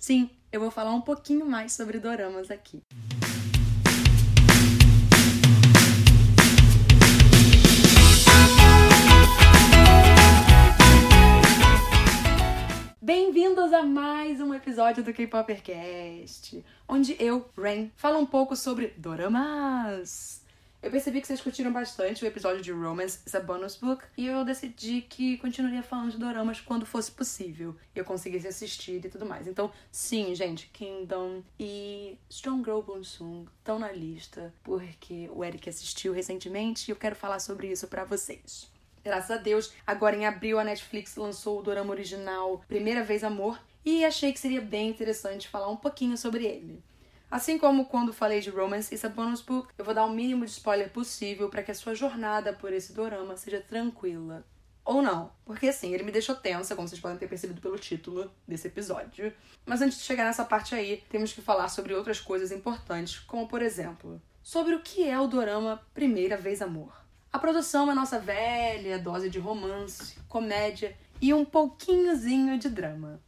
Sim, eu vou falar um pouquinho mais sobre doramas aqui. Bem-vindos a mais um episódio do K-Popercast, onde eu, Rain, falo um pouco sobre doramas. Eu percebi que vocês curtiram bastante o episódio de Romance is a Bonus Book e eu decidi que continuaria falando de doramas quando fosse possível eu conseguisse assistir e tudo mais. Então, sim, gente, Kingdom e Strong Girl Bunsung estão na lista porque o Eric assistiu recentemente e eu quero falar sobre isso para vocês. Graças a Deus, agora em abril a Netflix lançou o dorama original Primeira Vez Amor e achei que seria bem interessante falar um pouquinho sobre ele. Assim como quando falei de Romance is a Bonus Book, eu vou dar o mínimo de spoiler possível para que a sua jornada por esse dorama seja tranquila. Ou não, porque assim, ele me deixou tensa, como vocês podem ter percebido pelo título desse episódio. Mas antes de chegar nessa parte aí, temos que falar sobre outras coisas importantes, como por exemplo, sobre o que é o dorama Primeira Vez Amor. A produção é nossa velha dose de romance, comédia e um pouquinhozinho de drama.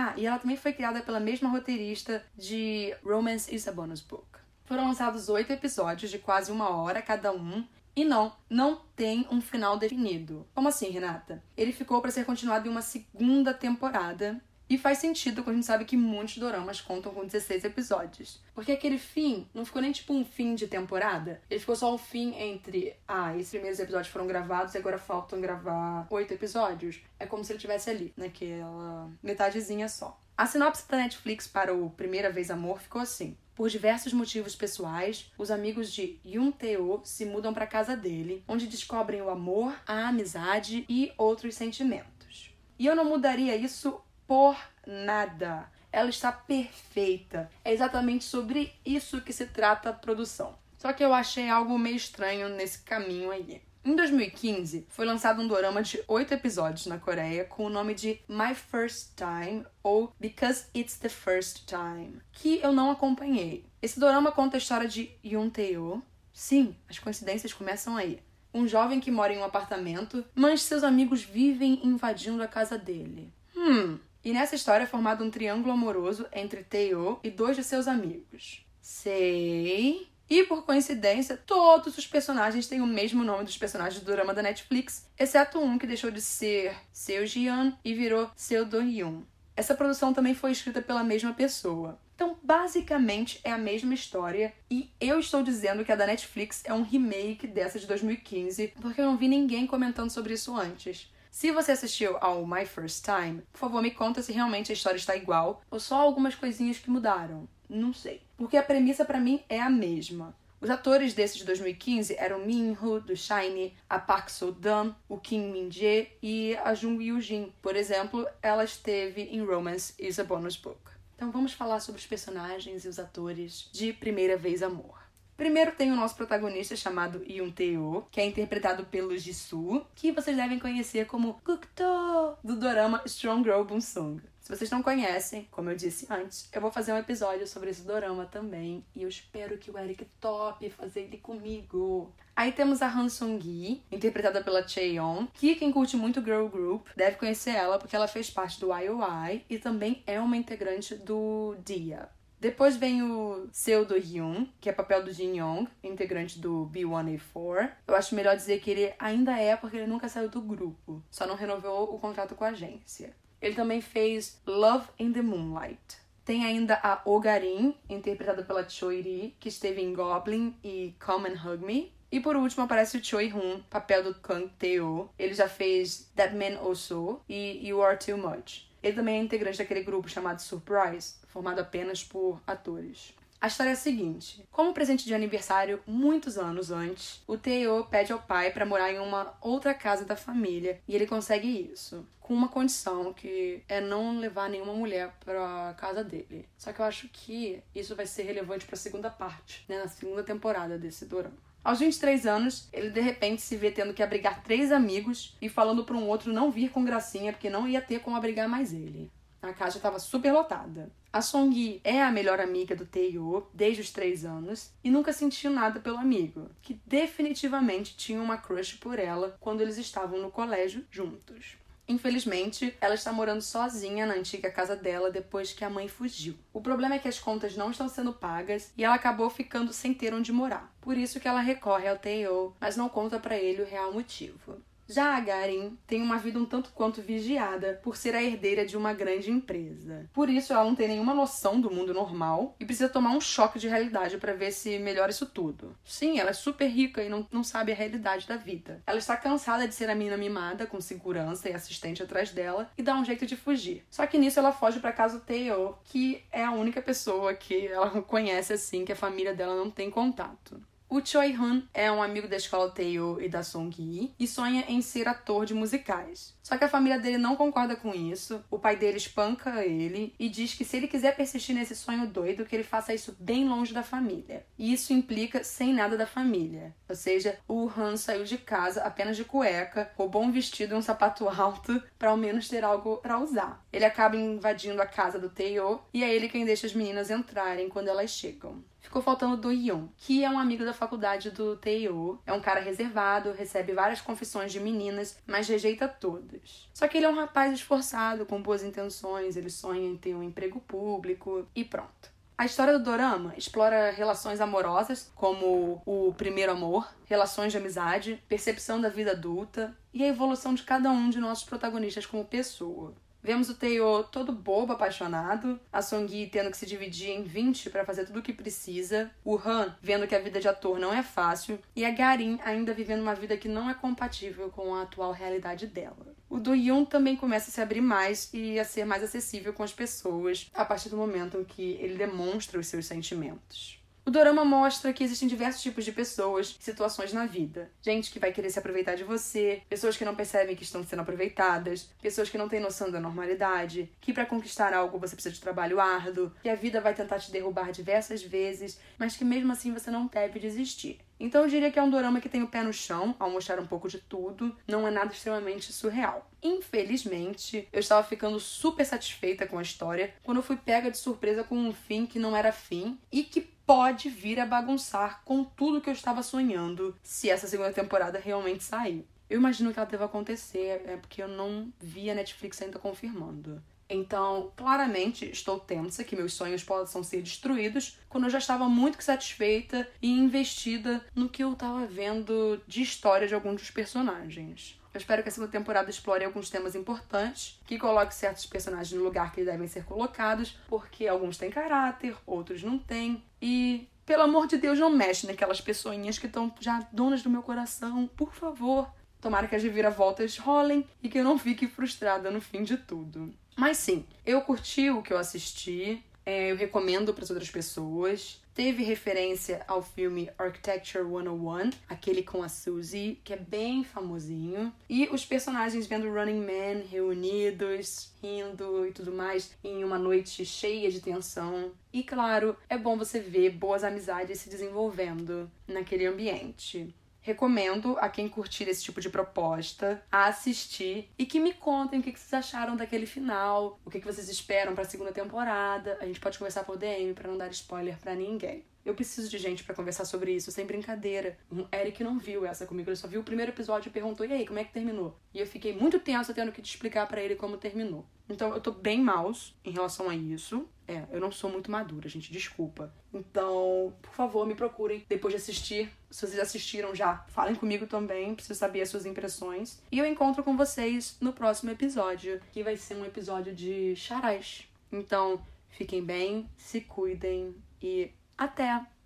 Ah, e ela também foi criada pela mesma roteirista de Romance is a Bonus Book. Foram lançados oito episódios de quase uma hora cada um. E não, não tem um final definido. Como assim, Renata? Ele ficou para ser continuado em uma segunda temporada e faz sentido quando a gente sabe que muitos doramas contam com 16 episódios. Porque aquele fim não ficou nem tipo um fim de temporada. Ele ficou só um fim entre. Ah, esses primeiros episódios foram gravados e agora faltam gravar oito episódios. É como se ele tivesse ali, naquela metadezinha só. A sinopse da Netflix para o Primeira Vez Amor ficou assim. Por diversos motivos pessoais, os amigos de Yun Teo se mudam para casa dele, onde descobrem o amor, a amizade e outros sentimentos. E eu não mudaria isso por nada. Ela está perfeita. É exatamente sobre isso que se trata a produção. Só que eu achei algo meio estranho nesse caminho aí. Em 2015, foi lançado um dorama de oito episódios na Coreia com o nome de My First Time ou Because It's the First Time, que eu não acompanhei. Esse dorama conta a história de Yoon Tae-oh. Sim, as coincidências começam aí. Um jovem que mora em um apartamento, mas seus amigos vivem invadindo a casa dele. Hum, e nessa história é formado um triângulo amoroso entre Teo e dois de seus amigos. Sei. E por coincidência, todos os personagens têm o mesmo nome dos personagens do drama da Netflix, exceto um que deixou de ser Seo Jian e virou Seo Do Hyun. Essa produção também foi escrita pela mesma pessoa. Então, basicamente, é a mesma história. E eu estou dizendo que a da Netflix é um remake dessa de 2015, porque eu não vi ninguém comentando sobre isso antes. Se você assistiu ao My First Time, por favor, me conta se realmente a história está igual ou só algumas coisinhas que mudaram. Não sei. Porque a premissa para mim é a mesma. Os atores desse de 2015 eram Min Ho do Shine, a Park So Dam, o Kim Min Jae e a Jung Yoo Jin. Por exemplo, ela esteve em Romance is a Bonus Book. Então vamos falar sobre os personagens e os atores de Primeira Vez Amor. Primeiro tem o nosso protagonista chamado Yoon Tae-oh, que é interpretado pelo Jisoo, que vocês devem conhecer como Gukto, do dorama Strong Girl Bunsung. Se vocês não conhecem, como eu disse antes, eu vou fazer um episódio sobre esse dorama também. E eu espero que o Eric tope fazer ele comigo. Aí temos a Han Sung-gi, interpretada pela Cheon, que quem curte muito girl group deve conhecer ela porque ela fez parte do IOI e também é uma integrante do Dia. Depois vem o Seo Do Hyun, que é papel do Jin Yong, integrante do B1A4. Eu acho melhor dizer que ele ainda é porque ele nunca saiu do grupo, só não renovou o contrato com a agência. Ele também fez Love in the Moonlight. Tem ainda a Ogarin, interpretada pela Choi Ri, que esteve em Goblin e Come and Hug Me. E por último aparece o Choi Hoon, papel do Kang Teo. Ele já fez That Man Also e You Are Too Much. Ele também é integrante daquele grupo chamado Surprise, formado apenas por atores. A história é a seguinte: como presente de aniversário, muitos anos antes, o Teo pede ao pai para morar em uma outra casa da família e ele consegue isso, com uma condição que é não levar nenhuma mulher para casa dele. Só que eu acho que isso vai ser relevante para a segunda parte, né, na segunda temporada desse dorama. Aos 23 anos, ele de repente se vê tendo que abrigar três amigos e falando para um outro não vir com gracinha porque não ia ter como abrigar mais ele. A casa estava super lotada. A Song é a melhor amiga do Taeyo desde os três anos e nunca sentiu nada pelo amigo, que definitivamente tinha uma crush por ela quando eles estavam no colégio juntos. Infelizmente, ela está morando sozinha na antiga casa dela depois que a mãe fugiu. O problema é que as contas não estão sendo pagas e ela acabou ficando sem ter onde morar. Por isso que ela recorre ao Teo, mas não conta para ele o real motivo. Já a Garin tem uma vida um tanto quanto vigiada por ser a herdeira de uma grande empresa. Por isso, ela não tem nenhuma noção do mundo normal e precisa tomar um choque de realidade para ver se melhora isso tudo. Sim, ela é super rica e não, não sabe a realidade da vida. Ela está cansada de ser a menina mimada, com segurança e assistente atrás dela, e dá um jeito de fugir. Só que nisso ela foge para casa do Teo, que é a única pessoa que ela conhece assim, que a família dela não tem contato. O Choi Han é um amigo da escola Taeyo e da Song Yi e sonha em ser ator de musicais. Só que a família dele não concorda com isso. O pai dele espanca ele e diz que se ele quiser persistir nesse sonho doido, que ele faça isso bem longe da família. E isso implica sem nada da família. Ou seja, o Han saiu de casa apenas de cueca, roubou um vestido e um sapato alto para ao menos ter algo para usar. Ele acaba invadindo a casa do Taeyo e é ele quem deixa as meninas entrarem quando elas chegam. Ficou faltando do Yoon, que é um amigo da faculdade do Taeyo. É um cara reservado, recebe várias confissões de meninas, mas rejeita todas. Só que ele é um rapaz esforçado, com boas intenções, ele sonha em ter um emprego público e pronto. A história do dorama explora relações amorosas, como o primeiro amor, relações de amizade, percepção da vida adulta e a evolução de cada um de nossos protagonistas como pessoa. Vemos o Teo todo bobo, apaixonado, a Songyi tendo que se dividir em 20 para fazer tudo o que precisa, o Han vendo que a vida de ator não é fácil e a Garin ainda vivendo uma vida que não é compatível com a atual realidade dela. O Do Yoon também começa a se abrir mais e a ser mais acessível com as pessoas a partir do momento em que ele demonstra os seus sentimentos. O dorama mostra que existem diversos tipos de pessoas situações na vida. Gente que vai querer se aproveitar de você, pessoas que não percebem que estão sendo aproveitadas, pessoas que não têm noção da normalidade, que para conquistar algo você precisa de trabalho árduo, que a vida vai tentar te derrubar diversas vezes, mas que mesmo assim você não deve desistir. Então eu diria que é um dorama que tem o pé no chão, ao mostrar um pouco de tudo, não é nada extremamente surreal. Infelizmente, eu estava ficando super satisfeita com a história quando eu fui pega de surpresa com um fim que não era fim e que pode vir a bagunçar com tudo que eu estava sonhando se essa segunda temporada realmente sair. Eu imagino que ela deva acontecer, é porque eu não vi a Netflix ainda confirmando. Então, claramente, estou tensa que meus sonhos possam ser destruídos quando eu já estava muito satisfeita e investida no que eu estava vendo de história de alguns dos personagens. Eu espero que a segunda temporada explore alguns temas importantes, que coloque certos personagens no lugar que devem ser colocados, porque alguns têm caráter, outros não têm. E, pelo amor de Deus, não mexe naquelas pessoinhas que estão já donas do meu coração, por favor. Tomara que as reviravoltas rolem e que eu não fique frustrada no fim de tudo. Mas sim, eu curti o que eu assisti, é, eu recomendo para as outras pessoas. Teve referência ao filme Architecture 101, aquele com a Suzy, que é bem famosinho. E os personagens vendo Running Man reunidos, rindo e tudo mais, em uma noite cheia de tensão. E claro, é bom você ver boas amizades se desenvolvendo naquele ambiente. Recomendo a quem curtir esse tipo de proposta a assistir e que me contem o que vocês acharam daquele final, o que vocês esperam para a segunda temporada. A gente pode conversar por DM para não dar spoiler para ninguém. Eu preciso de gente para conversar sobre isso, sem brincadeira. O Eric não viu essa comigo, ele só viu o primeiro episódio e perguntou: "E aí, como é que terminou?". E eu fiquei muito tensa tendo que te explicar para ele como terminou. Então eu tô bem maus em relação a isso. É, eu não sou muito madura, gente, desculpa. Então, por favor, me procurem depois de assistir. Se vocês assistiram já, falem comigo também, preciso saber as suas impressões. E eu encontro com vocês no próximo episódio, que vai ser um episódio de charais. Então, fiquem bem, se cuidem e até!